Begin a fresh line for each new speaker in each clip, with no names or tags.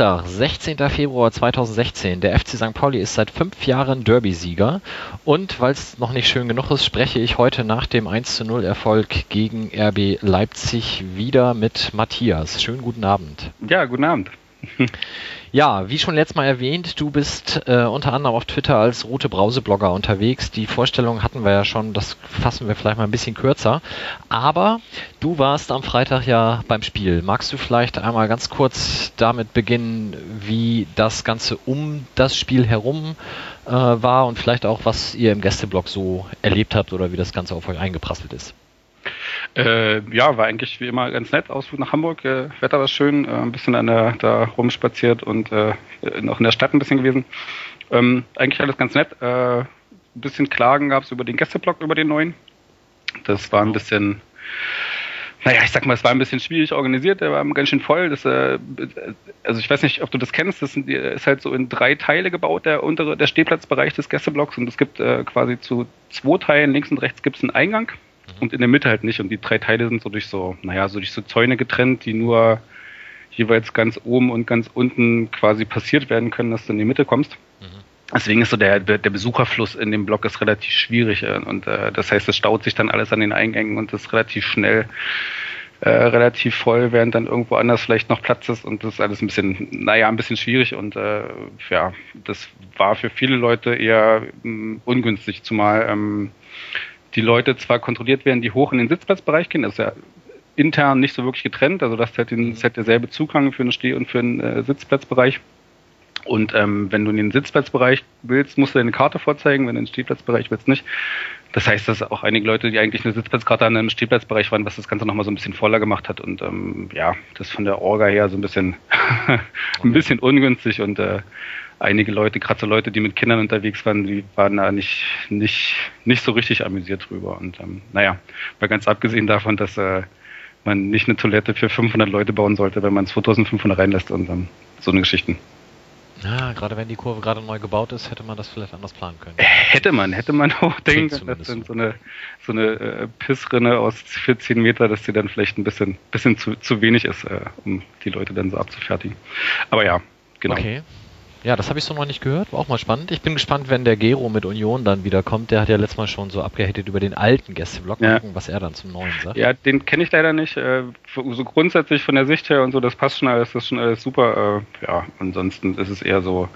Dienstag, 16. Februar 2016. Der FC St. Pauli ist seit fünf Jahren Derby-Sieger. Und weil es noch nicht schön genug ist, spreche ich heute nach dem 1 0 Erfolg gegen RB Leipzig wieder mit Matthias. Schönen guten Abend.
Ja, guten Abend.
Ja, wie schon letztes Mal erwähnt, du bist äh, unter anderem auf Twitter als Rote Brause-Blogger unterwegs. Die Vorstellung hatten wir ja schon, das fassen wir vielleicht mal ein bisschen kürzer. Aber du warst am Freitag ja beim Spiel. Magst du vielleicht einmal ganz kurz damit beginnen, wie das Ganze um das Spiel herum äh, war und vielleicht auch, was ihr im Gästeblog so erlebt habt oder wie das Ganze auf euch eingeprasselt ist?
Äh, ja, war eigentlich wie immer ganz nett. Ausflug nach Hamburg, äh, Wetter war schön, äh, ein bisschen an der, da rumspaziert und äh, noch in der Stadt ein bisschen gewesen. Ähm, eigentlich alles ganz nett. Äh, ein bisschen Klagen gab es über den Gästeblock, über den neuen. Das war ein bisschen, naja, ich sag mal, es war ein bisschen schwierig organisiert, der war ganz schön voll. Das, äh, also ich weiß nicht, ob du das kennst, das ist halt so in drei Teile gebaut, der untere, der Stehplatzbereich des Gästeblocks und es gibt äh, quasi zu zwei Teilen, links und rechts gibt es einen Eingang und in der Mitte halt nicht. Und die drei Teile sind so durch so, naja, so durch so Zäune getrennt, die nur jeweils ganz oben und ganz unten quasi passiert werden können, dass du in die Mitte kommst. Mhm. Deswegen ist so der, der Besucherfluss in dem Block ist relativ schwierig äh, und äh, das heißt, es staut sich dann alles an den Eingängen und ist relativ schnell äh, relativ voll, während dann irgendwo anders vielleicht noch Platz ist und das ist alles ein bisschen, naja, ein bisschen schwierig und äh, ja, das war für viele Leute eher mh, mm, ungünstig, zumal ähm, die Leute zwar kontrolliert werden, die hoch in den Sitzplatzbereich gehen, das ist ja intern nicht so wirklich getrennt, also das hat, den, das hat derselbe Zugang für einen Steh- und für einen äh, Sitzplatzbereich. Und ähm, wenn du in den Sitzplatzbereich willst, musst du deine Karte vorzeigen, wenn du in den Stehplatzbereich willst, nicht. Das heißt, dass auch einige Leute, die eigentlich eine Sitzplatzkarte an einem Stehplatzbereich waren, was das Ganze nochmal so ein bisschen voller gemacht hat und ähm, ja, das von der Orga her so ein bisschen ein bisschen ungünstig und äh, einige Leute, gerade so Leute, die mit Kindern unterwegs waren, die waren da nicht, nicht, nicht so richtig amüsiert drüber. Und ähm, naja, mal ganz abgesehen davon, dass äh, man nicht eine Toilette für 500 Leute bauen sollte, wenn man 2500 reinlässt und ähm, so eine Geschichten.
Ja, gerade wenn die Kurve gerade neu gebaut ist, hätte man das vielleicht anders planen können.
Äh, hätte man, hätte man auch denken können, dass dann so eine, so eine äh, Pissrinne aus 14 Meter, dass die dann vielleicht ein bisschen, bisschen zu, zu wenig ist, äh, um die Leute dann so abzufertigen. Aber ja, genau.
Okay. Ja, das habe ich so noch nicht gehört. War auch mal spannend. Ich bin gespannt, wenn der Gero mit Union dann wieder kommt. Der hat ja letztes Mal schon so abgehittet über den alten Gästeblock.
Ja.
Gucken, was er dann zum neuen sagt.
Ja, den kenne ich leider nicht. Äh, so grundsätzlich von der Sicht her und so, das passt schon alles, das ist schon alles super. Äh, ja, ansonsten ist es eher so,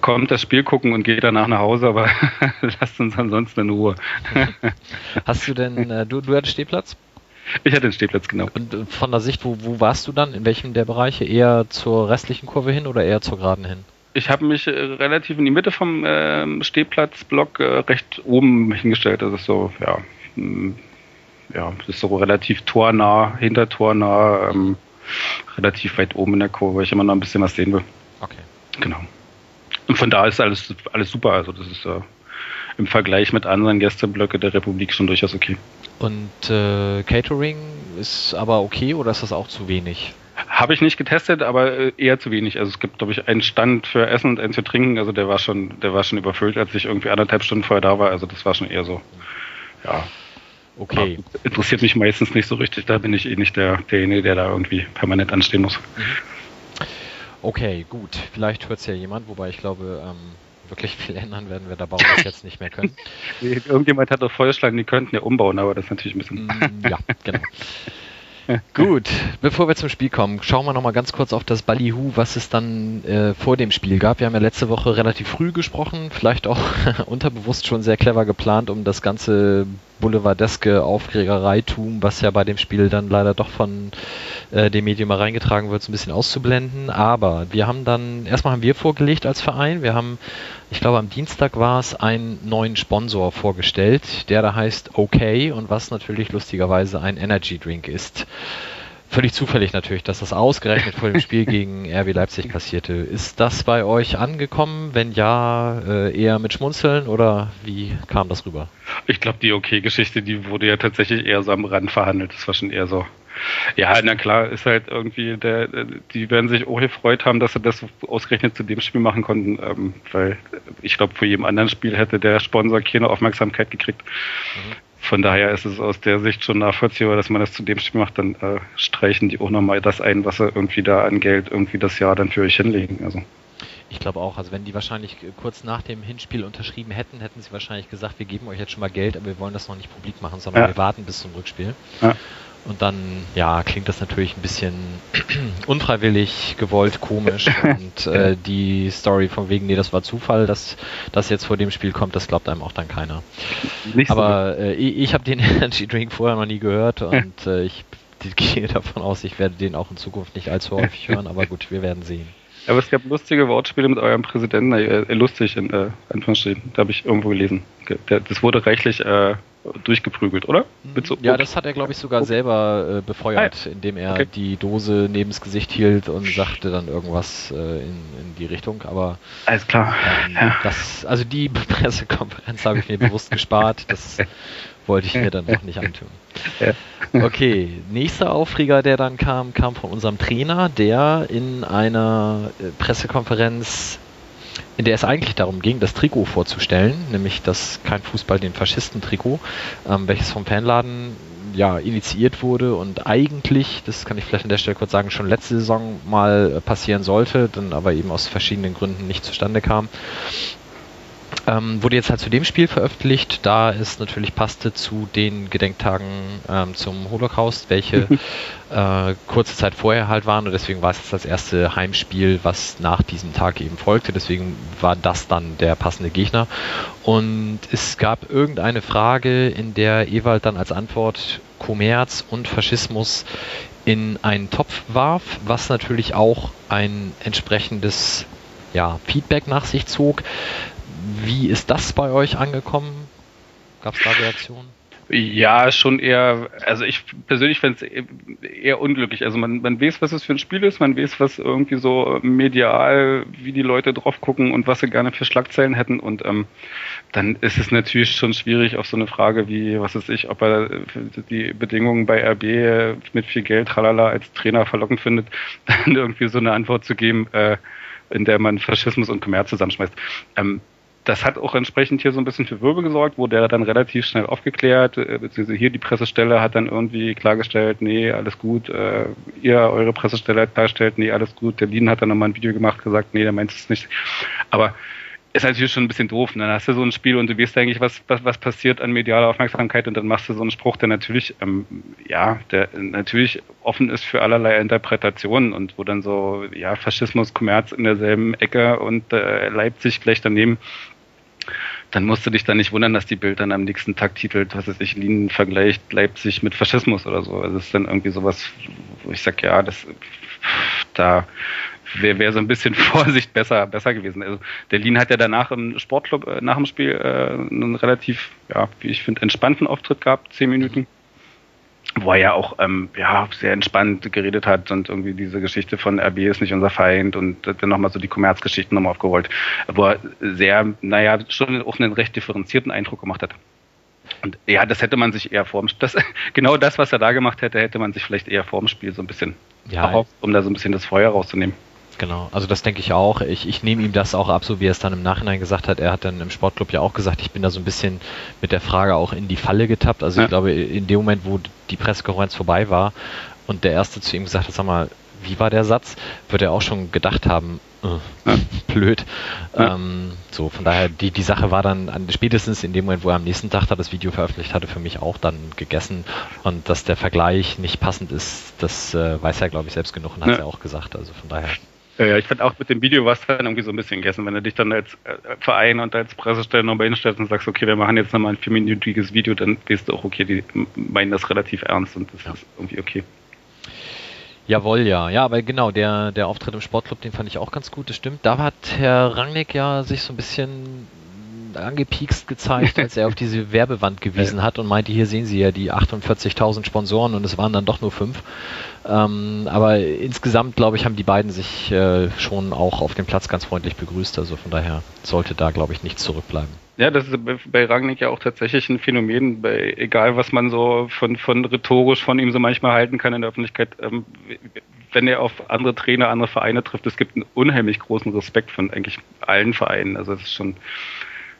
kommt das Spiel gucken und geht danach nach Hause, aber lasst uns ansonsten in Ruhe.
Hast du denn, äh, du, du hattest Stehplatz?
Ich hatte den Stehplatz, genau.
Und von der Sicht, wo, wo warst du dann? In welchem der Bereiche? Eher zur restlichen Kurve hin oder eher zur Geraden hin?
Ich habe mich äh, relativ in die Mitte vom äh, Stehplatzblock äh, recht oben hingestellt. Das ist so, ja, mh, hm, ja, das ist so relativ tornah, hintertornah, ähm, relativ weit oben in der Kurve, weil ich immer noch ein bisschen was sehen will.
Okay.
Genau. Und von da ist alles, alles super. Also das ist äh, im Vergleich mit anderen Gästeblöcke der Republik schon durchaus okay.
Und äh, Catering ist aber okay oder ist das auch zu wenig?
Habe ich nicht getestet, aber äh, eher zu wenig. Also es gibt, glaube ich, einen Stand für Essen und einen für Trinken. Also der war schon, der war schon überfüllt, als ich irgendwie anderthalb Stunden vorher da war. Also das war schon eher so. Ja.
Okay.
Aber interessiert mich meistens nicht so richtig. Da bin ich eh nicht der, derjenige, der da irgendwie permanent anstehen muss. Mhm.
Okay, gut. Vielleicht hört es ja jemand, wobei ich glaube, ähm, wirklich viel ändern werden wir da bauen jetzt nicht mehr können.
Irgendjemand hat doch vorgeschlagen, die könnten ja umbauen, aber das ist natürlich ein bisschen.
Mm, ja, genau. Gut, bevor wir zum Spiel kommen, schauen wir nochmal ganz kurz auf das Ballyhoo, was es dann äh, vor dem Spiel gab. Wir haben ja letzte Woche relativ früh gesprochen, vielleicht auch unterbewusst schon sehr clever geplant, um das ganze boulevardeske Aufregereitum, was ja bei dem Spiel dann leider doch von äh, dem Medium mal reingetragen wird, so ein bisschen auszublenden. Aber wir haben dann, erstmal haben wir vorgelegt als Verein, wir haben, ich glaube am Dienstag war es, einen neuen Sponsor vorgestellt, der da heißt OK und was natürlich lustigerweise ein Energy Drink ist. Völlig zufällig natürlich, dass das ausgerechnet vor dem Spiel gegen RB Leipzig kassierte. Ist das bei euch angekommen? Wenn ja, äh, eher mit Schmunzeln oder wie kam das rüber?
Ich glaube, die OK-Geschichte, die wurde ja tatsächlich eher so am Rand verhandelt. Das war schon eher so Ja, na klar, ist halt irgendwie, der, die werden sich auch gefreut haben, dass sie das ausgerechnet zu dem Spiel machen konnten, ähm, weil ich glaube, vor jedem anderen Spiel hätte der Sponsor keine Aufmerksamkeit gekriegt. Mhm. Von daher ist es aus der Sicht schon nachvollziehbar, dass man das zu dem Spiel macht, dann äh, streichen die auch nochmal das ein, was sie irgendwie da an Geld irgendwie das Jahr dann für euch hinlegen. Also.
Ich glaube auch, also wenn die wahrscheinlich kurz nach dem Hinspiel unterschrieben hätten, hätten sie wahrscheinlich gesagt, wir geben euch jetzt schon mal Geld, aber wir wollen das noch nicht publik machen, sondern ja. wir warten bis zum Rückspiel. Ja. Und dann, ja, klingt das natürlich ein bisschen unfreiwillig, gewollt, komisch. und äh, die Story von wegen, nee, das war Zufall, dass das jetzt vor dem Spiel kommt, das glaubt einem auch dann keiner. Nicht Aber so. äh, ich, ich habe den Energy Drink vorher noch nie gehört und äh, ich gehe davon aus, ich werde den auch in Zukunft nicht allzu häufig hören, aber gut, wir werden sehen.
Aber es gab lustige Wortspiele mit eurem Präsidenten, äh, lustig in äh, Anführungsstrichen, da habe ich irgendwo gelesen. Das wurde reichlich äh, durchgeprügelt, oder?
Mhm. So ja, das hat er, glaube ich, sogar selber äh, befeuert, ah, indem er okay. die Dose neben das Gesicht hielt und sagte dann irgendwas äh, in, in, die Richtung. Aber
alles klar.
Ähm, ja. das, also die Pressekonferenz habe ich mir bewusst gespart. Das wollte ich mir dann noch nicht antun. Okay, nächster Aufreger, der dann kam, kam von unserem Trainer, der in einer äh, Pressekonferenz, in der es eigentlich darum ging, das Trikot vorzustellen, nämlich das Kein Fußball, den Faschisten-Trikot, ähm, welches vom Fanladen ja, initiiert wurde und eigentlich, das kann ich vielleicht an der Stelle kurz sagen, schon letzte Saison mal passieren sollte, dann aber eben aus verschiedenen Gründen nicht zustande kam. Ähm, wurde jetzt halt zu dem Spiel veröffentlicht, da es natürlich passte zu den Gedenktagen ähm, zum Holocaust, welche äh, kurze Zeit vorher halt waren und deswegen war es jetzt das erste Heimspiel, was nach diesem Tag eben folgte. Deswegen war das dann der passende Gegner. Und es gab irgendeine Frage, in der Ewald dann als Antwort Kommerz und Faschismus in einen Topf warf, was natürlich auch ein entsprechendes ja, Feedback nach sich zog. Wie ist das bei euch angekommen? Gab es da Reaktionen?
Ja, schon eher, also ich persönlich fände es eher unglücklich. Also man, man weiß, was es für ein Spiel ist, man weiß, was irgendwie so medial, wie die Leute drauf gucken und was sie gerne für Schlagzeilen hätten. Und ähm, dann ist es natürlich schon schwierig auf so eine Frage wie, was weiß ich, ob er die Bedingungen bei RB mit viel Geld, tralala, als Trainer verlockend findet, dann irgendwie so eine Antwort zu geben, äh, in der man Faschismus und Kommerz zusammenschmeißt. Ähm, das hat auch entsprechend hier so ein bisschen für Wirbel gesorgt, wurde er dann relativ schnell aufgeklärt, äh, beziehungsweise hier die Pressestelle hat dann irgendwie klargestellt, nee, alles gut, äh, ihr, eure Pressestelle hat klargestellt, nee, alles gut, der Lien hat dann nochmal ein Video gemacht, gesagt, nee, der meint es nicht. Aber ist natürlich schon ein bisschen doof. Ne? Dann hast du so ein Spiel und du weißt eigentlich, was, was, was passiert an medialer Aufmerksamkeit und dann machst du so einen Spruch, der natürlich, ähm, ja, der natürlich offen ist für allerlei Interpretationen und wo dann so, ja, Faschismus, Kommerz in derselben Ecke und äh, Leipzig gleich daneben dann musst du dich dann nicht wundern, dass die Bild dann am nächsten Tag titelt, was weiß ich, Linien vergleicht Leipzig mit Faschismus oder so. Also es ist dann irgendwie sowas, wo ich sage, ja, das da wäre wär so ein bisschen Vorsicht besser, besser gewesen. Also der Lin hat ja danach im Sportclub äh, nach dem Spiel äh, einen relativ, ja, wie ich finde, entspannten Auftritt gehabt, zehn Minuten wo er ja auch ähm, ja, sehr entspannt geredet hat und irgendwie diese Geschichte von RB ist nicht unser Feind und dann nochmal so die Kommerzgeschichten nochmal aufgerollt, wo er sehr, naja, schon auch einen recht differenzierten Eindruck gemacht hat. Und ja, das hätte man sich eher vorm das genau das, was er da gemacht hätte, hätte man sich vielleicht eher vorm Spiel so ein bisschen ja, erhofft, um da so ein bisschen das Feuer rauszunehmen.
Genau, also das denke ich auch. Ich, ich nehme ihm das auch ab, so wie er es dann im Nachhinein gesagt hat. Er hat dann im Sportclub ja auch gesagt, ich bin da so ein bisschen mit der Frage auch in die Falle getappt. Also ja. ich glaube, in dem Moment, wo die Pressekonferenz vorbei war und der Erste zu ihm gesagt hat, sag mal, wie war der Satz, wird er auch schon gedacht haben, äh, ja. blöd. Ja. Ähm, so, von daher, die, die Sache war dann an, spätestens in dem Moment, wo er am nächsten Tag da das Video veröffentlicht hatte, für mich auch dann gegessen. Und dass der Vergleich nicht passend ist, das äh, weiß er, glaube ich, selbst genug und hat ja auch gesagt. Also von daher.
Ja, ich fand auch mit dem Video was dann irgendwie so ein bisschen gegessen, wenn du dich dann als äh, Verein und als Pressestelle nochmal hinstellst und sagst, okay, wir machen jetzt nochmal ein vierminütiges Video, dann weißt du auch, okay, die meinen das relativ ernst und das ja. ist irgendwie okay.
Jawohl, ja. Ja, aber genau, der, der Auftritt im Sportclub, den fand ich auch ganz gut, das stimmt. Da hat Herr Rangnick ja sich so ein bisschen angepiekst gezeigt, als er auf diese Werbewand gewiesen hat und meinte, hier sehen Sie ja die 48.000 Sponsoren und es waren dann doch nur fünf. Ähm, aber insgesamt, glaube ich, haben die beiden sich äh, schon auch auf dem Platz ganz freundlich begrüßt. Also von daher sollte da, glaube ich, nichts zurückbleiben.
Ja, das ist bei Rangnick ja auch tatsächlich ein Phänomen, bei, egal was man so von, von rhetorisch von ihm so manchmal halten kann in der Öffentlichkeit, ähm, wenn er auf andere Trainer, andere Vereine trifft, es gibt einen unheimlich großen Respekt von eigentlich allen Vereinen. Also es ist schon,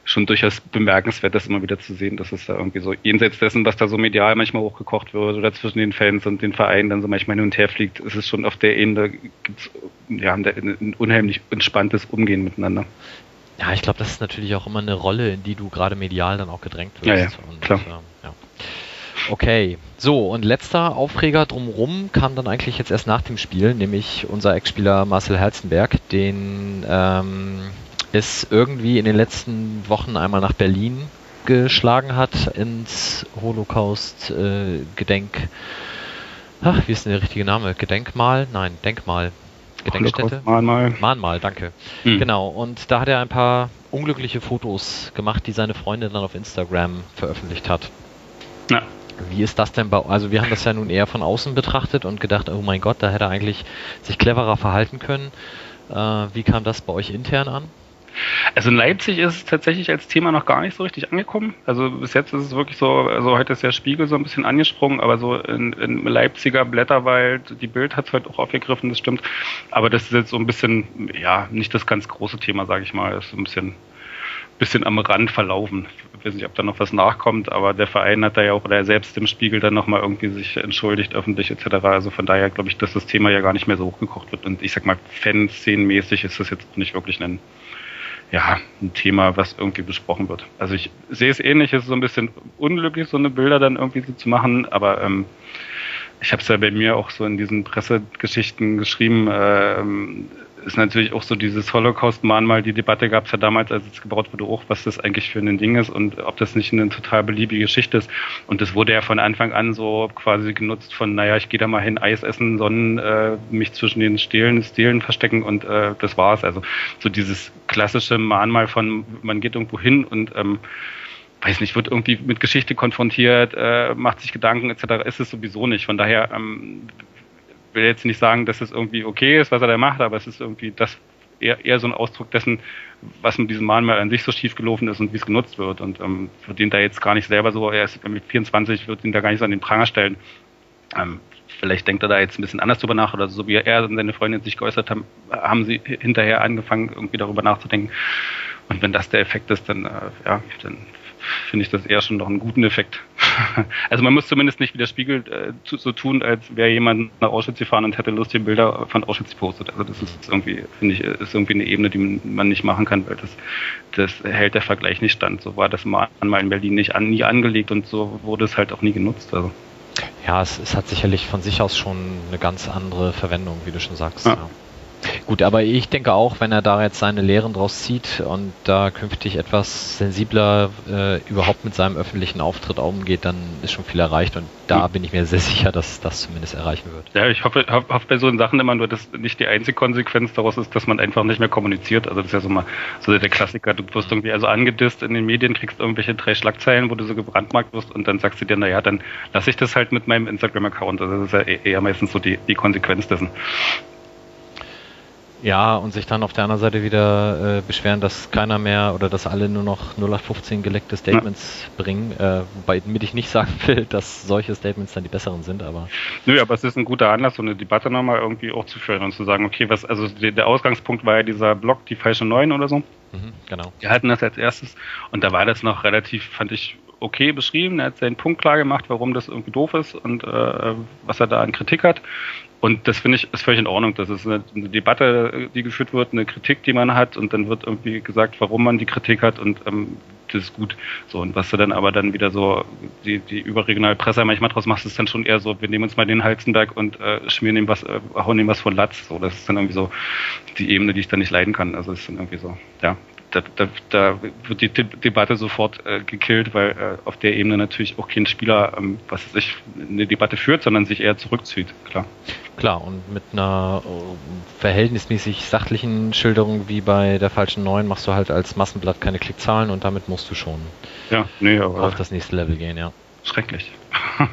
schon durchaus bemerkenswert, das immer wieder zu sehen, dass es da irgendwie so jenseits dessen, was da so medial manchmal hochgekocht wird oder zwischen den Fans und den Vereinen dann so manchmal hin und her fliegt, ist es schon auf der Ebene gibt's ja ein unheimlich entspanntes Umgehen miteinander.
Ja, ich glaube, das ist natürlich auch immer eine Rolle, in die du gerade medial dann auch gedrängt wirst.
Ja, ja,
und,
klar.
Äh, ja. Okay, so und letzter Aufreger drumrum kam dann eigentlich jetzt erst nach dem Spiel, nämlich unser Ex-Spieler Marcel Herzenberg, den ähm, es irgendwie in den letzten Wochen einmal nach Berlin geschlagen hat ins Holocaust-Gedenk. Äh, Ach, wie ist denn der richtige Name? Gedenkmal? Nein, Denkmal. Gedenkstätte?
Mahnmal.
Mahnmal, danke. Hm. Genau, und da hat er ein paar unglückliche Fotos gemacht, die seine Freundin dann auf Instagram veröffentlicht hat. Ja. Wie ist das denn bei, also wir haben das ja nun eher von außen betrachtet und gedacht, oh mein Gott, da hätte er eigentlich sich cleverer verhalten können. Äh, wie kam das bei euch intern an?
Also in Leipzig ist es tatsächlich als Thema noch gar nicht so richtig angekommen. Also bis jetzt ist es wirklich so, also heute ist der Spiegel so ein bisschen angesprungen, aber so in, in Leipziger Blätterwald, die Bild hat es heute auch aufgegriffen, das stimmt. Aber das ist jetzt so ein bisschen, ja, nicht das ganz große Thema, sage ich mal. Das ist ein bisschen, bisschen am Rand verlaufen. Ich weiß nicht, ob da noch was nachkommt, aber der Verein hat da ja auch, oder er selbst im Spiegel dann nochmal irgendwie sich entschuldigt, öffentlich etc. Also von daher glaube ich, dass das Thema ja gar nicht mehr so hochgekocht wird. Und ich sag mal, Fanszenenmäßig ist das jetzt nicht wirklich ein ja, ein Thema, was irgendwie besprochen wird. Also ich sehe es ähnlich, es ist so ein bisschen unglücklich, so eine Bilder dann irgendwie so zu machen, aber ähm, ich habe es ja bei mir auch so in diesen Pressegeschichten geschrieben, ähm, ist natürlich auch so dieses Holocaust-Mahnmal, die Debatte gab es ja damals, als es gebaut wurde, auch, was das eigentlich für ein Ding ist und ob das nicht eine total beliebige Geschichte ist. Und das wurde ja von Anfang an so quasi genutzt von, naja, ich gehe da mal hin, Eis essen, Sonnen, äh, mich zwischen den Stelen, Stelen verstecken und äh, das war's. Also so dieses klassische Mahnmal von, man geht irgendwo hin und ähm, weiß nicht, wird irgendwie mit Geschichte konfrontiert, äh, macht sich Gedanken etc. ist es sowieso nicht. Von daher ähm, will jetzt nicht sagen, dass es irgendwie okay ist, was er da macht, aber es ist irgendwie das eher, eher so ein Ausdruck dessen, was mit diesem Mahnmal an sich so schief gelaufen ist und wie es genutzt wird. Und ähm, wird ihn da jetzt gar nicht selber so, er ist mit 24, wird ihn da gar nicht so an den Pranger stellen. Ähm, vielleicht denkt er da jetzt ein bisschen anders drüber nach oder so wie er und seine Freundin sich geäußert haben, haben sie hinterher angefangen, irgendwie darüber nachzudenken. Und wenn das der Effekt ist, dann, äh, ja, dann finde ich das eher schon noch einen guten Effekt. also man muss zumindest nicht wie der Spiegel äh, so tun, als wäre jemand nach Auschwitz gefahren und hätte lustige Bilder von Auschwitz gepostet. Also das ist irgendwie, finde ich, ist irgendwie eine Ebene, die man nicht machen kann, weil das, das hält der Vergleich nicht stand. So war das mal in Berlin nicht an, nie angelegt und so wurde es halt auch nie genutzt. Also.
Ja, es, es hat sicherlich von sich aus schon eine ganz andere Verwendung, wie du schon sagst. Ja. Ja. Gut, aber ich denke auch, wenn er da jetzt seine Lehren draus zieht und da künftig etwas sensibler äh, überhaupt mit seinem öffentlichen Auftritt umgeht, dann ist schon viel erreicht und da mhm. bin ich mir sehr sicher, dass das zumindest erreichen wird.
Ja, ich hoffe, hoffe, hoffe bei so Sachen immer nur, dass nicht die einzige Konsequenz daraus ist, dass man einfach nicht mehr kommuniziert. Also das ist ja so mal so der Klassiker, du wirst irgendwie also angedisst in den Medien, kriegst irgendwelche drei Schlagzeilen, wo du so gebrandmarkt wirst und dann sagst du dir, naja, dann lasse ich das halt mit meinem Instagram-Account. Also das ist ja e-, eher meistens so die, die Konsequenz dessen.
Ja, und sich dann auf der anderen Seite wieder äh, beschweren, dass keiner mehr oder dass alle nur noch 0815 geleckte Statements ja. bringen, äh, wobei damit ich nicht sagen will, dass solche Statements dann die besseren sind, aber.
Nö, aber es ist ein guter Anlass, so eine Debatte nochmal irgendwie auch zu führen und zu sagen, okay, was, also der Ausgangspunkt war ja dieser Blog, die falsche Neuen oder so. Mhm, genau. Wir hatten das als erstes und da war das noch relativ, fand ich, okay beschrieben. Er hat seinen Punkt klar gemacht, warum das irgendwie doof ist und äh, was er da an Kritik hat. Und das finde ich ist völlig in Ordnung. Das ist eine, eine, Debatte, die geführt wird, eine Kritik, die man hat, und dann wird irgendwie gesagt, warum man die Kritik hat und ähm, das ist gut. So, und was du dann aber dann wieder so die, die überregionale Presse manchmal draus machst, ist dann schon eher so, wir nehmen uns mal den Halzenberg und äh, schmieren ihm was, äh, hauen ihm was von Latz. So, das ist dann irgendwie so die Ebene, die ich dann nicht leiden kann. Also das ist dann irgendwie so, ja, da, da, da wird die Debatte sofort äh, gekillt, weil äh, auf der Ebene natürlich auch kein Spieler, ähm, was sich eine Debatte führt, sondern sich eher zurückzieht, klar.
Klar, und mit einer äh, verhältnismäßig sachlichen Schilderung wie bei der falschen 9 machst du halt als Massenblatt keine Klickzahlen und damit musst du schon
ja, nee,
auf das nächste Level gehen, ja.
Schrecklich.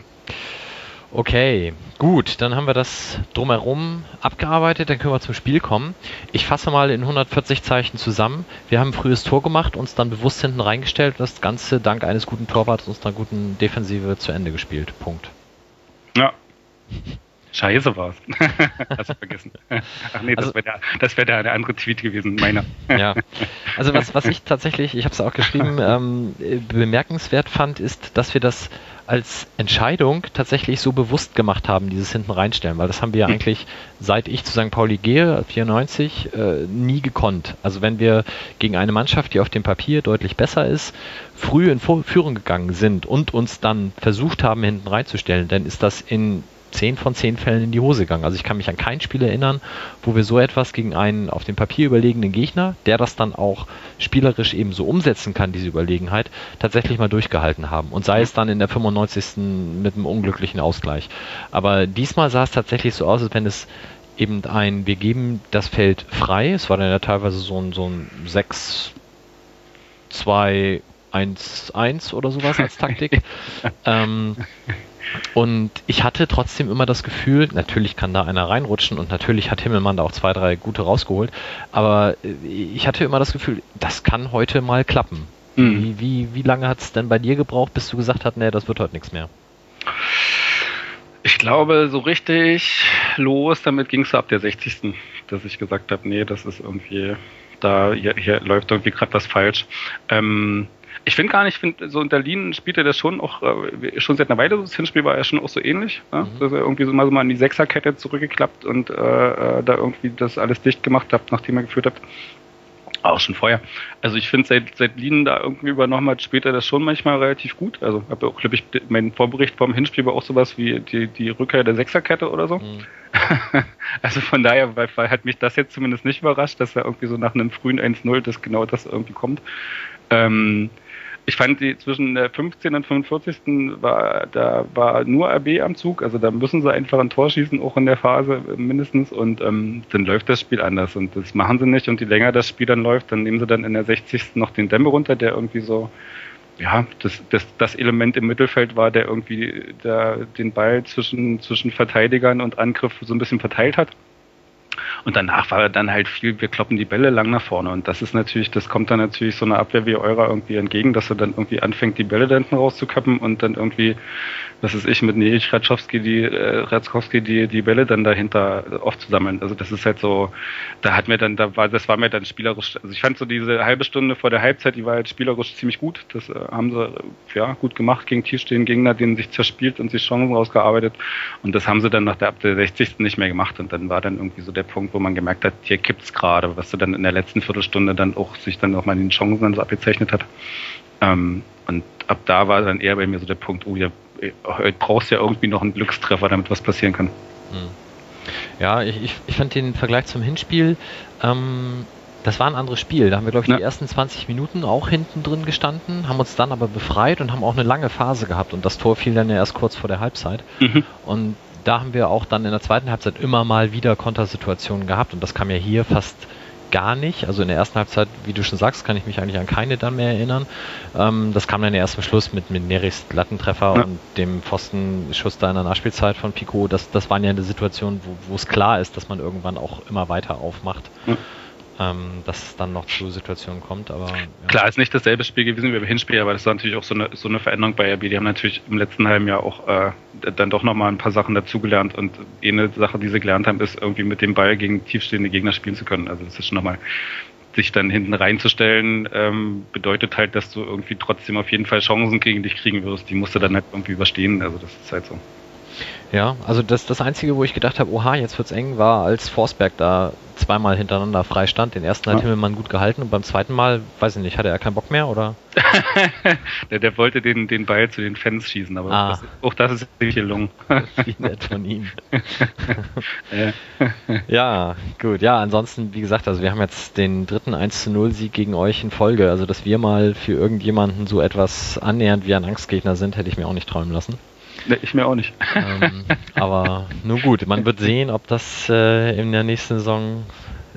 Okay, gut, dann haben wir das drumherum abgearbeitet, dann können wir zum Spiel kommen. Ich fasse mal in 140 Zeichen zusammen. Wir haben ein frühes Tor gemacht, uns dann bewusst hinten reingestellt und das Ganze dank eines guten Torwarts uns einer guten Defensive zu Ende gespielt. Punkt.
Ja. Scheiße war's. Hast du vergessen. Ach nee, also, das wäre der, wär der andere Tweet gewesen, meiner.
ja. Also was, was ich tatsächlich, ich habe es auch geschrieben, ähm, bemerkenswert fand, ist, dass wir das als Entscheidung tatsächlich so bewusst gemacht haben, dieses hinten reinstellen, weil das haben wir ja hm. eigentlich, seit ich zu St. Pauli gehe, 94, äh, nie gekonnt. Also wenn wir gegen eine Mannschaft, die auf dem Papier deutlich besser ist, früh in Führung gegangen sind und uns dann versucht haben, hinten reinzustellen, dann ist das in 10 von 10 Fällen in die Hose gegangen. Also ich kann mich an kein Spiel erinnern, wo wir so etwas gegen einen auf dem Papier überlegenen Gegner, der das dann auch spielerisch eben so umsetzen kann, diese Überlegenheit, tatsächlich mal durchgehalten haben. Und sei es dann in der 95. mit einem unglücklichen Ausgleich. Aber diesmal sah es tatsächlich so aus, als wenn es eben ein, wir geben das Feld frei. Es war dann ja teilweise so ein, so ein 6, 2, 1, 1 oder sowas als Taktik. ähm, und ich hatte trotzdem immer das Gefühl, natürlich kann da einer reinrutschen und natürlich hat Himmelmann da auch zwei, drei gute rausgeholt, aber äh, ich hatte immer das Gefühl, das kann heute mal klappen. Mhm. Wie, wie, wie lange hat es denn bei dir gebraucht, bis du gesagt hast, nee, das wird heute nichts mehr?
Ich glaube, so richtig los, damit ging es ab der 60. dass ich gesagt habe, nee, das ist irgendwie, da hier, hier läuft irgendwie gerade was falsch. Ähm, ich finde gar nicht, ich finde, so in Berlin spielt er das schon auch, äh, schon seit einer Weile, das Hinspiel war ja schon auch so ähnlich, ja? mhm. dass er irgendwie so mal, so mal in die Sechserkette zurückgeklappt und äh, äh, da irgendwie das alles dicht gemacht hat, nachdem er geführt hat. Auch schon vorher. Also ich finde, seit, seit Lien da irgendwie übernommen hat, spielt er das schon manchmal relativ gut. Also habe auch, glaube ich, mein Vorbericht vom Hinspiel war auch sowas wie die, die Rückkehr der Sechserkette oder so. Mhm. also von daher weil, weil hat mich das jetzt zumindest nicht überrascht, dass er irgendwie so nach einem frühen 1-0 das genau das irgendwie kommt. Ähm, ich fand die zwischen der 15. und 45. war, da war nur RB am Zug, also da müssen sie einfach ein Tor schießen, auch in der Phase mindestens, und ähm, dann läuft das Spiel anders und das machen sie nicht und je länger das Spiel dann läuft, dann nehmen sie dann in der 60. noch den Dämme runter, der irgendwie so, ja, das, das, das Element im Mittelfeld war, der irgendwie der, den Ball zwischen, zwischen Verteidigern und Angriff so ein bisschen verteilt hat. Und danach war dann halt viel, wir kloppen die Bälle lang nach vorne. Und das ist natürlich, das kommt dann natürlich so eine Abwehr wie eurer irgendwie entgegen, dass er dann irgendwie anfängt, die Bälle da hinten rauszukappen und dann irgendwie, was ist ich, mit Neric Ratschowski, die, äh, Ratzkowski, die, die Bälle dann dahinter aufzusammeln. Also das ist halt so, da hat mir dann, da war, das war mir dann spielerisch, also ich fand so diese halbe Stunde vor der Halbzeit, die war halt spielerisch ziemlich gut. Das äh, haben sie, ja, gut gemacht gegen tiefstehende Gegner, denen sich zerspielt und sich Chancen rausgearbeitet. Und das haben sie dann nach der, ab der 60. nicht mehr gemacht. Und dann war dann irgendwie so der Punkt, wo man gemerkt hat, hier kippt's gerade, was du dann in der letzten Viertelstunde dann auch sich dann auch mal in den Chancen dann so abgezeichnet hat. Ähm, und ab da war dann eher bei mir so der Punkt, oh, ja, heute brauchst du ja irgendwie noch einen Glückstreffer, damit was passieren kann. Hm.
Ja, ich, ich, ich fand den Vergleich zum Hinspiel, ähm, das war ein anderes Spiel. Da haben wir, glaube ich, ja. die ersten 20 Minuten auch hinten drin gestanden, haben uns dann aber befreit und haben auch eine lange Phase gehabt. Und das Tor fiel dann ja erst kurz vor der Halbzeit. Mhm. Und da haben wir auch dann in der zweiten Halbzeit immer mal wieder Kontersituationen gehabt und das kam ja hier fast gar nicht. Also in der ersten Halbzeit, wie du schon sagst, kann ich mich eigentlich an keine dann mehr erinnern. Ähm, das kam dann erst am Schluss mit, mit Neris Lattentreffer ja. und dem Pfostenschuss da in der Nachspielzeit von Pico. Das, das waren ja eine Situation, wo es klar ist, dass man irgendwann auch immer weiter aufmacht. Ja ähm, dass es dann noch zu Situationen kommt. Aber
ja. klar, ist nicht dasselbe Spiel gewesen wie beim Hinspiel, aber das war natürlich auch so eine, so eine Veränderung bei RB. Die haben natürlich im letzten halben Jahr auch äh, dann doch nochmal ein paar Sachen dazugelernt und eine Sache, die sie gelernt haben, ist irgendwie mit dem Ball gegen tiefstehende Gegner spielen zu können. Also das ist schon nochmal sich dann hinten reinzustellen, ähm, bedeutet halt, dass du irgendwie trotzdem auf jeden Fall Chancen gegen dich kriegen wirst. Die musst du dann halt irgendwie überstehen. Also das ist halt so.
Ja, also das, das Einzige, wo ich gedacht habe, oha, jetzt wird's eng, war, als Forsberg da zweimal hintereinander frei stand. Den ersten hat
Ja.
Himmelmann gut gehalten und beim zweiten Mal, weiß ich nicht, hatte er keinen Bock mehr oder?
der, der wollte den, den Ball zu den Fans schießen, aber
Ah.
das, auch das ist nicht gelungen.
Wie nett von ihm. Ja, gut. Ja, ansonsten, wie gesagt, also wir haben jetzt den dritten 1 zu 0 Sieg gegen euch in Folge. Also, dass wir mal für irgendjemanden so etwas annähernd wie ein Angstgegner sind, hätte ich mir auch nicht träumen lassen.
Ne, ich mir auch nicht.
ähm, aber nur gut, man wird sehen, ob das äh, in der nächsten Saison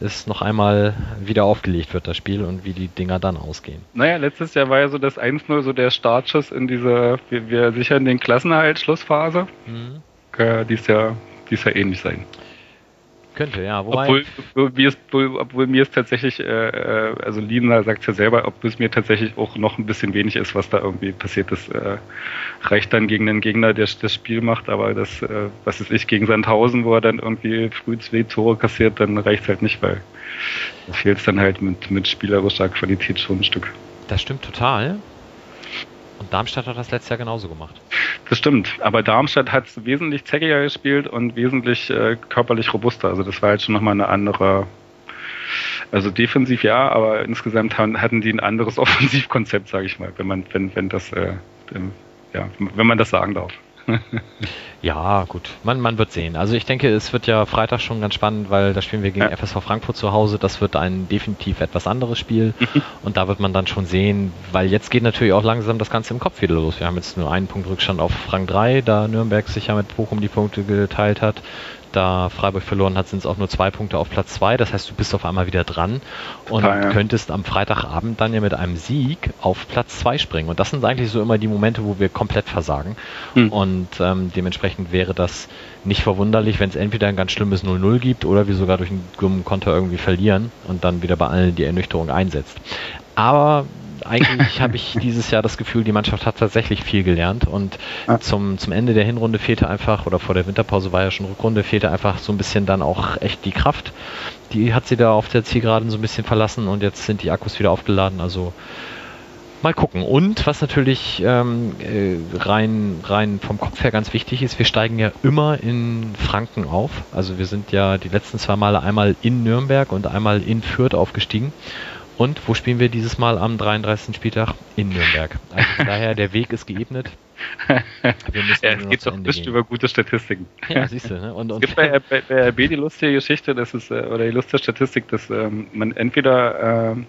ist noch einmal wieder aufgelegt wird, das Spiel, und wie die Dinger dann ausgehen.
Naja, letztes Jahr war ja so das 1-0 so der Startschuss in diese, wir, wir sichern den Klassenerhalt Schlussphase.
Mhm.
Äh, dies Jahr, dies Jahr ähnlich sein.
Könnte, ja. Wobei,
Obwohl, obwohl, mir es, obwohl, mir es tatsächlich, äh, äh, also Lina sagt ja selber, ob es mir tatsächlich auch noch ein bisschen wenig ist, was da irgendwie passiert ist. Äh, reicht dann gegen einen Gegner, der das Spiel macht, aber das, äh, was ist ich, gegen Sandhausen, wo er dann irgendwie früh zwei Tore kassiert, dann reicht es halt nicht, weil da fehlt es dann halt mit, mit spielerischer Qualität schon ein Stück.
das stimmt total. Und Darmstadt hat das letztes Jahr genauso gemacht.
Das stimmt, aber Darmstadt hat wesentlich zackiger gespielt und wesentlich äh, körperlich robuster. Also das war halt schon nochmal eine andere, also defensiv ja, aber insgesamt han- hatten die ein anderes Offensivkonzept, sage ich mal, wenn man, wenn, wenn das, äh, ja, wenn man das sagen darf.
Ja, gut. Man, man wird sehen. Also ich denke, es wird ja Freitag schon ganz spannend, weil da spielen wir gegen
Ja.
FSV Frankfurt zu Hause. Das wird ein definitiv etwas anderes Spiel. Und da wird man dann schon sehen, weil jetzt geht natürlich auch langsam das Ganze im Kopf wieder los. Wir haben jetzt nur einen Punkt Rückstand auf Rang 3, da Nürnberg sich ja mit Bochum die Punkte geteilt hat. Da Freiburg verloren hat, sind es auch nur zwei Punkte auf Platz 2. Das heißt, du bist auf einmal wieder dran und
Total, ja.
könntest am Freitagabend dann ja mit einem Sieg auf Platz 2 springen. Und das sind eigentlich so immer die Momente, wo wir komplett versagen.
Hm.
Und ähm, dementsprechend wäre das nicht verwunderlich, wenn es entweder ein ganz schlimmes 0-0 gibt oder wir sogar durch einen dummen Konter irgendwie verlieren und dann wieder bei allen die Ernüchterung einsetzt. Aber eigentlich habe ich dieses Jahr das Gefühl, die Mannschaft hat tatsächlich viel gelernt und
Ja.
zum, zum Ende der Hinrunde fehlte einfach, oder vor der Winterpause war ja schon Rückrunde, fehlte einfach so ein bisschen dann auch echt die Kraft. Die hat sie da auf der Zielgeraden so ein bisschen verlassen und jetzt sind die Akkus wieder aufgeladen. Also Mal gucken. Und was natürlich ähm, äh, rein, rein vom Kopf her ganz wichtig ist, wir steigen ja immer in Franken auf. Also wir sind ja die letzten zwei Male einmal in Nürnberg und einmal in Fürth aufgestiegen. Und wo spielen wir dieses Mal am 33. Spieltag? In Nürnberg. Also von daher, der Weg ist geebnet. Wir müssen
Ja, es geht doch nicht über gute Statistiken.
Ja, siehst du. Ne? Und,
Es
und
gibt bei, bei, bei RB die lustige Geschichte, das ist, äh, oder die lustige Statistik, dass ähm, man entweder ähm,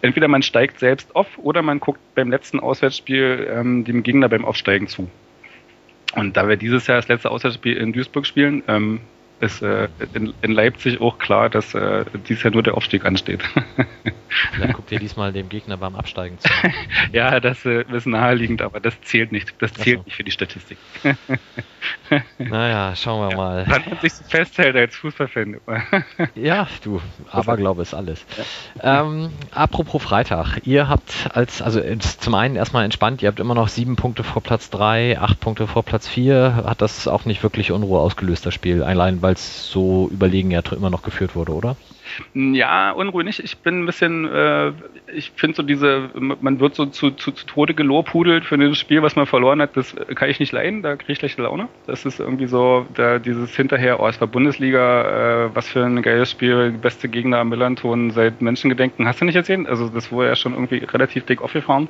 entweder man steigt selbst auf oder man guckt beim letzten Auswärtsspiel ähm, dem Gegner beim Aufsteigen zu. Und da wir dieses Jahr das letzte Auswärtsspiel in Duisburg spielen, ähm, ist äh, in, in Leipzig auch klar, dass äh, dieses Jahr nur der Aufstieg ansteht.
vielleicht guckt ihr diesmal dem Gegner beim Absteigen zu.
ja, das äh, ist naheliegend, aber das zählt nicht. Das zählt
so.
nicht für die Statistik.
Naja, schauen wir mal.
Wann man sich so festhält als Fußballfan.
Ja, du, Aberglaube ist alles. Ähm, apropos Freitag, ihr habt als, also zum einen erstmal entspannt, ihr habt immer noch sieben Punkte vor Platz drei, acht Punkte vor Platz vier. Hat das auch nicht wirklich Unruhe ausgelöst, das Spiel, allein weil es so überlegen ja immer noch geführt wurde, oder?
Ja, unruhig. Ich bin ein bisschen, äh, ich finde so diese, man wird so zu, zu, zu Tode gelobhudelt für ein Spiel, was man verloren hat, das kann ich nicht leiden, da kriege ich schlechte Laune. Das ist irgendwie so, da dieses hinterher, oh, es war Bundesliga, äh, was für ein geiles Spiel, beste Gegner am Millanton seit Menschengedenken, hast du nicht gesehen? Also das wurde ja schon irgendwie relativ dick aufgefahren.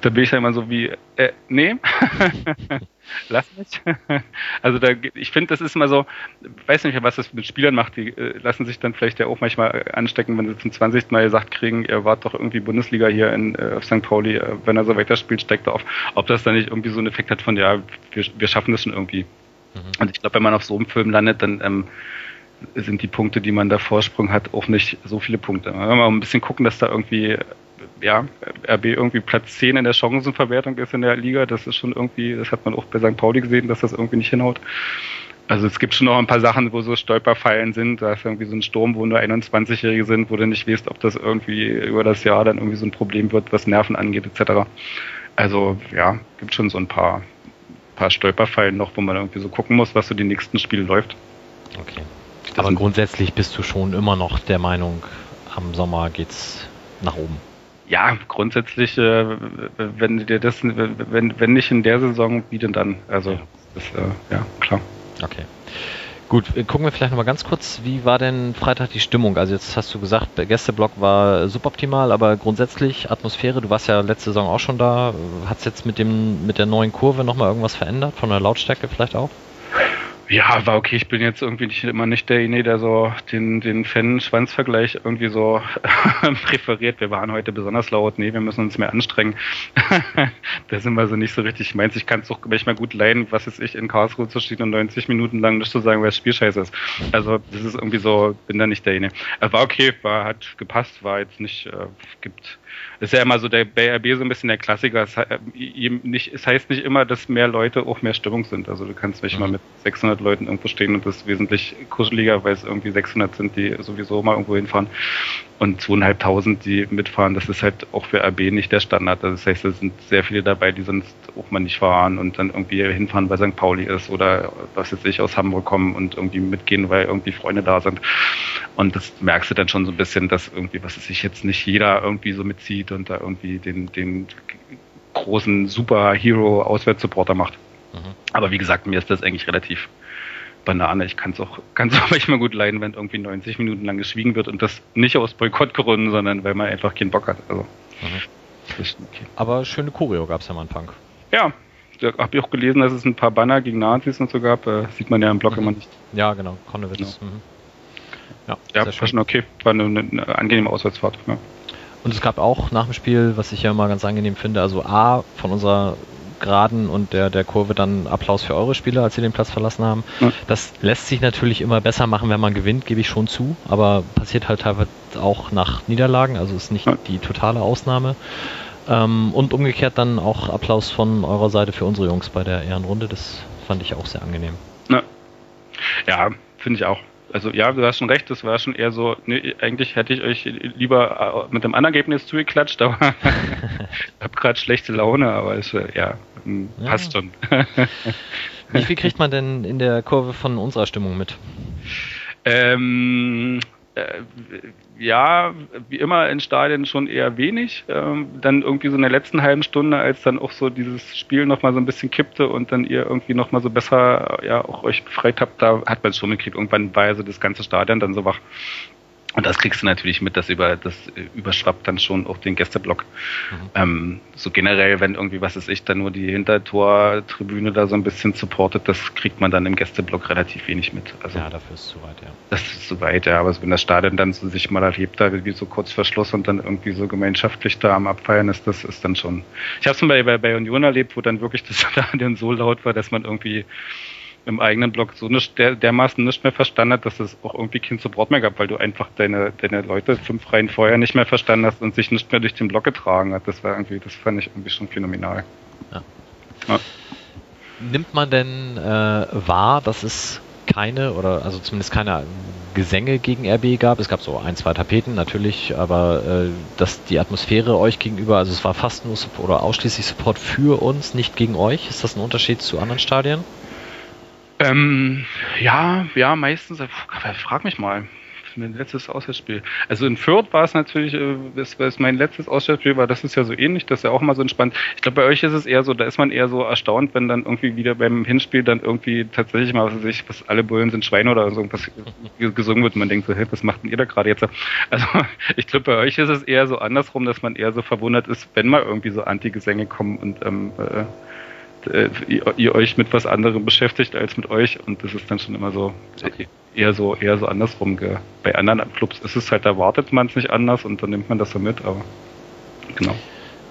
Da bin ich dann immer so wie, äh, nee. Lass mich. Also da, ich finde, das ist immer so, weiß nicht, was das mit Spielern macht. Die äh, lassen sich dann vielleicht ja auch manchmal anstecken, wenn sie zum 20. Mal gesagt kriegen, ihr wart doch irgendwie Bundesliga hier in äh, auf St. Pauli, äh, wenn er so weiterspielt, steigt er auf. Ob das dann nicht irgendwie so einen Effekt hat von, ja, wir, wir schaffen das schon irgendwie. Und ich glaube, wenn man auf so einem Film landet, dann ähm, sind die Punkte, die man da Vorsprung hat, auch nicht so viele Punkte. Wenn wir mal ein bisschen gucken, dass da irgendwie ja, RB irgendwie Platz 10 in der Chancenverwertung ist in der Liga, das ist schon irgendwie, das hat man auch bei St. Pauli gesehen, dass das irgendwie nicht hinhaut. Also es gibt schon noch ein paar Sachen, wo so Stolperfallen sind. Da ist irgendwie so ein Sturm, wo nur 21-Jährige sind, wo du nicht weißt, ob das irgendwie über das Jahr dann irgendwie so ein Problem wird, was Nerven angeht, etc. Also ja, gibt schon so ein paar, paar Stolperfallen noch, wo man irgendwie so gucken muss, was so die nächsten Spiele läuft.
Okay.
Das
Aber grundsätzlich bist du schon immer noch der Meinung, am Sommer geht's nach oben.
ja, grundsätzlich, äh, wenn dir das, wenn, wenn nicht in der Saison, wie denn dann? Also, das, äh, ja, klar.
Okay. Gut, äh, gucken wir vielleicht nochmal ganz kurz, wie war denn Freitag die Stimmung? Also jetzt hast du gesagt, der Gästeblock war suboptimal, aber grundsätzlich Atmosphäre, du warst ja letzte Saison auch schon da. Hat es jetzt mit dem mit der neuen Kurve nochmal irgendwas verändert? Von der Lautstärke vielleicht auch?
Ja, war okay. Ich bin jetzt irgendwie nicht, immer nicht derjenige, der so den, den Fan-Schwanz-Vergleich irgendwie so präferiert. Wir waren heute besonders laut. Nee, wir müssen uns mehr anstrengen. da sind wir so nicht so richtig. Ich meins, ich kann es doch manchmal gut leiden, was ist ich in Karlsruhe zu stehen und 90 Minuten lang nicht zu sagen, wer das Spiel scheiße ist. Also, das ist irgendwie so, bin da nicht derjenige. War okay, war, hat gepasst, war jetzt nicht, äh, gibt ist ja immer so der BRB so ein bisschen der Klassiker. Es, äh, nicht, es heißt nicht immer, dass mehr Leute auch mehr Stimmung sind. Also du kannst nicht mhm. mal mit 600 Leuten irgendwo stehen und das ist wesentlich kuscheliger, weil es irgendwie 600 sind, die sowieso mal irgendwo hinfahren und zweieinhalbtausend, die mitfahren. Das ist halt auch für RB nicht der Standard. Das heißt, es sind sehr viele dabei, die sonst auch mal nicht fahren und dann irgendwie hinfahren, weil St. Pauli ist oder was jetzt ich aus Hamburg kommen und irgendwie mitgehen, weil irgendwie Freunde da sind. Und das merkst du dann schon so ein bisschen, dass irgendwie, was sich jetzt nicht jeder irgendwie so mitzieht und da irgendwie den, den großen Superhero-Auswärtssupporter macht. Mhm. Aber wie gesagt, mir ist das eigentlich relativ Banane. Ich kann es auch, kann's auch manchmal gut leiden, wenn irgendwie 90 Minuten lang geschwiegen wird und das nicht aus Boykottgründen, sondern weil man einfach keinen Bock hat. Also,
mhm. okay. Aber schöne Choreo gab es ja mal in Punk.
Ja, da habe ich auch gelesen, dass es ein paar Banner gegen Nazis und so gab. Äh, sieht man ja im Blog mhm. immer nicht.
Ja, genau, Konnewitz. Genau. Mhm.
Ja, ja war schon okay. War eine, eine angenehme Auswärtsfahrt. Ja.
Und es gab auch nach dem Spiel, was ich ja immer ganz angenehm finde, also A, von unserer Geraden und der, der Kurve dann Applaus für eure Spieler, als sie den Platz verlassen haben. Ja. Das lässt sich natürlich immer besser machen, wenn man gewinnt, gebe ich schon zu, aber passiert halt teilweise auch nach Niederlagen, also ist nicht ja. die totale Ausnahme. Ähm, und umgekehrt dann auch Applaus von eurer Seite für unsere Jungs bei der Ehrenrunde, das fand ich auch sehr angenehm.
Ja, ja finde ich auch also ja, du hast schon recht, das war schon eher so, ne, eigentlich hätte ich euch lieber äh, mit dem anderen Ergebnis zugeklatscht, aber ich habe gerade schlechte Laune, aber es, äh, ja, hm, passt ja. schon.
Wie viel kriegt man denn in der Kurve von unserer Stimmung mit?
Ähm, äh, ja, wie immer in Stadien schon eher wenig. Ähm, dann irgendwie so in der letzten halben Stunde, als dann auch so dieses Spiel nochmal so ein bisschen kippte und dann ihr irgendwie nochmal so besser ja auch euch befreit habt, da hat man es schon gekriegt. Irgendwann war ja so das ganze Stadion dann so wach. Und das kriegst du natürlich mit, dass über das überschwappt dann schon auch den Gästeblock. Mhm. Ähm, so generell, wenn irgendwie, was ist ich, dann nur die Hintertortribüne da so ein bisschen supportet, das kriegt man dann im Gästeblock relativ wenig mit.
Also, ja, dafür ist es zu weit, ja.
Das ist zu weit, ja. Aber wenn das Stadion dann so sich mal erlebt, da wie so kurz vor Schluss und dann irgendwie so gemeinschaftlich da am Abfeiern ist, das ist dann schon. Ich habe es mal bei, bei Union erlebt, wo dann wirklich das Stadion so laut war, dass man irgendwie im eigenen Blog so nicht, der, dermaßen nicht mehr verstanden hat, dass es auch irgendwie kein Support mehr gab, weil du einfach deine, deine Leute fünf Reihen vorher nicht mehr verstanden hast und sich nicht mehr durch den Blog getragen hat. Das war irgendwie, das fand ich irgendwie schon phänomenal. Ja.
Ja. Nimmt man denn äh, wahr, dass es keine oder also zumindest keine Gesänge gegen RB gab. Es gab so ein, zwei Tapeten natürlich, aber äh, dass die Atmosphäre euch gegenüber, also es war fast nur Support oder ausschließlich Support für uns, nicht gegen euch. Ist das ein Unterschied zu anderen Stadien?
Ähm, ja, ja, meistens. Frag mich mal. Mein letztes Auswärtsspiel. Also in Fürth war es natürlich, äh, das, das mein letztes Auswärtsspiel war, das ist ja so ähnlich, das ist ja auch mal so entspannt. Ich glaube, bei euch ist es eher so, da ist man eher so erstaunt, wenn dann irgendwie wieder beim Hinspiel dann irgendwie tatsächlich mal, was weiß ich, was alle Bullen sind Schweine oder so irgendwas gesungen wird und man denkt so, hey, was macht denn ihr da gerade jetzt? Also ich glaube, bei euch ist es eher so andersrum, dass man eher so verwundert ist, wenn mal irgendwie so Anti-Gesänge kommen und ähm, äh, äh, ihr, ihr, euch mit was anderem beschäftigt als mit euch und das ist dann schon immer so okay. eher so eher so andersrum. Gell. Bei anderen Clubs ist es halt, erwartet man es nicht anders und dann nimmt man das so mit, aber genau.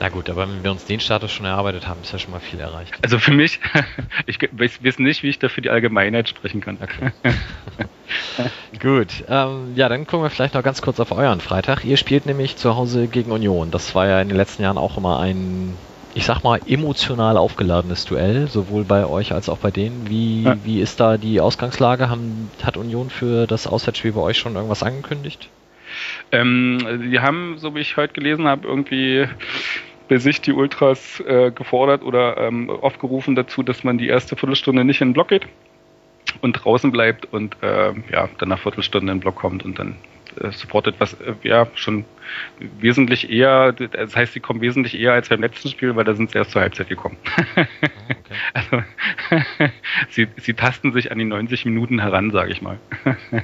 Na gut, aber wenn wir uns den Status schon erarbeitet haben, ist ja schon mal viel erreicht.
Also für mich, ich weiß nicht, wie ich da für die Allgemeinheit sprechen kann. Okay.
gut, ähm, ja, dann gucken wir vielleicht noch ganz kurz auf euren Freitag. Ihr spielt nämlich zu Hause gegen Union. Das war ja in den letzten Jahren auch immer ein ich sag mal, emotional aufgeladenes Duell, sowohl bei euch als auch bei denen. Wie, ja. wie ist da die Ausgangslage? Haben, hat Union für das Auswärtsspiel bei euch schon irgendwas angekündigt?
Ähm, die haben, so wie ich heute gelesen habe, irgendwie bei sich die Ultras äh, gefordert oder ähm, aufgerufen dazu, dass man die erste Viertelstunde nicht in den Block geht und draußen bleibt und äh, ja, dann nach Viertelstunde in den Block kommt und dann supportet, was äh, ja schon wesentlich eher, das heißt, sie kommen wesentlich eher als beim letzten Spiel, weil da sind sie erst zur Halbzeit gekommen. Oh, okay. also, sie, sie tasten sich an die 90 Minuten heran, sage ich mal.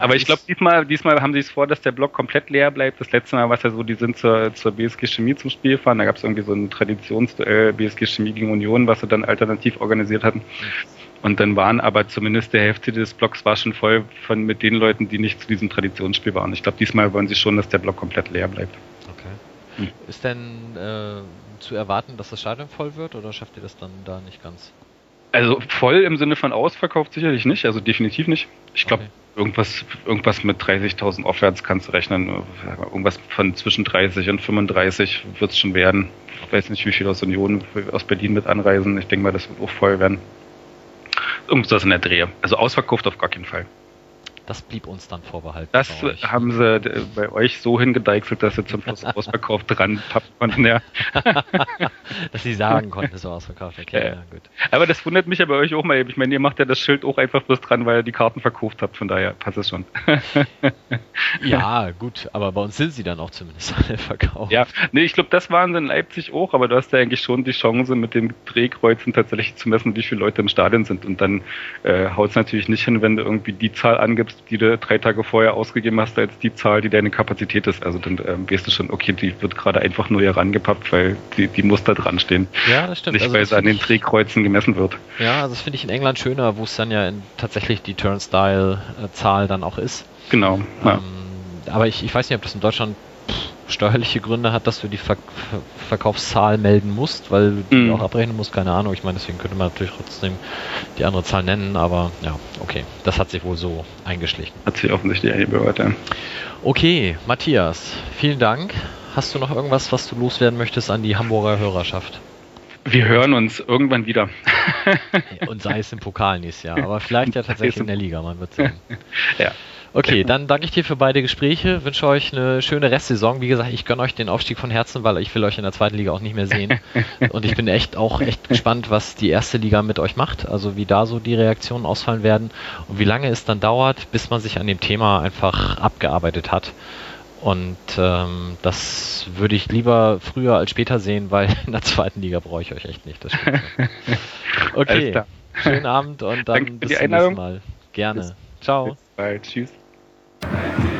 Aber ich glaube, diesmal, diesmal haben sie es vor, dass der Block komplett leer bleibt. Das letzte Mal war es ja so, die sind zur, zur BSG Chemie zum Spiel gefahren. Da gab es irgendwie so ein Traditionsduell BSG Chemie gegen Union, was sie dann alternativ organisiert hatten. Und dann waren aber zumindest der Hälfte des Blocks war schon voll von mit den Leuten, die nicht zu diesem Traditionsspiel waren. Ich glaube, diesmal wollen sie schon, dass der Block komplett leer bleibt.
Okay. Hm. Ist denn äh, zu erwarten, dass das Stadion voll wird oder schafft ihr das dann da nicht ganz?
Also voll im Sinne von ausverkauft sicherlich nicht, also definitiv nicht. Ich glaube, okay. irgendwas, irgendwas mit 30.000 aufwärts kannst du rechnen. Irgendwas von zwischen 30 und 35 wird es schon werden. Ich weiß nicht, wie viele aus Union, aus Berlin mit anreisen. Ich denke mal, das wird auch voll werden. Irgendwas in der Drehe. Also ausverkauft auf gar keinen Fall.
Das blieb uns dann vorbehalten.
Das haben sie äh, bei euch so hingedeichselt, dass sie zum Schluss ausverkauft dran pappen konnten, ja.
dass sie sagen konnten, es war ausverkauft. Okay, ja. gut.
Aber das wundert mich ja bei euch auch mal. Ich meine, ihr macht ja das Schild auch einfach bloß dran, weil ihr die Karten verkauft habt. Von daher passt es schon.
ja, gut. Aber bei uns sind sie dann auch zumindest alle verkauft.
Ja, nee, ich glaube, das waren sie in Leipzig auch. Aber du hast ja eigentlich schon die Chance, mit dem Drehkreuzen tatsächlich zu messen, wie viele Leute im Stadion sind. Und dann äh, haut es natürlich nicht hin, wenn du irgendwie die Zahl angibst, die du drei Tage vorher ausgegeben hast, als die Zahl, die deine Kapazität ist. Also dann ähm, weißt du schon, okay, die wird gerade einfach nur hier rangepappt, weil die, die muss da dran stehen.
Ja, das stimmt.
Nicht, also weil es an den Drehkreuzen gemessen wird.
Ja, also das finde ich in England schöner, wo es dann ja in, tatsächlich die Turnstile-Zahl dann auch ist.
Genau. Ja.
Ähm, aber ich, ich weiß nicht, ob das in Deutschland steuerliche Gründe hat, dass du die Ver Verkaufszahl melden musst, weil du die auch abrechnen musst, keine Ahnung. Ich meine, deswegen könnte man natürlich trotzdem die andere Zahl nennen, aber ja, okay. Das hat sich wohl so eingeschlichen.
Hat sich offensichtlich eingebürgert, ja.
Okay, Matthias, vielen Dank. Hast du noch irgendwas, was du loswerden möchtest an die Hamburger Hörerschaft?
Wir hören uns irgendwann wieder.
Und sei es im Pokal nächstes Jahr, aber vielleicht ja tatsächlich in der Liga, man wird sehen.
ja.
Okay, dann danke ich dir für beide Gespräche, wünsche euch eine schöne Restsaison. Wie gesagt, ich gönne euch den Aufstieg von Herzen, weil ich will euch in der zweiten Liga auch nicht mehr sehen. Und ich bin echt auch echt gespannt, was die erste Liga mit euch macht, also wie da so die Reaktionen ausfallen werden und wie lange es dann dauert, bis man sich an dem Thema einfach abgearbeitet hat. Und ähm, das würde ich lieber früher als später sehen, weil in der zweiten Liga brauche ich euch echt nicht. okay, schönen Abend und dann bis zum nächsten Mal. Gerne. Bis,
Ciao. Bis bald. Tschüss. Thank you.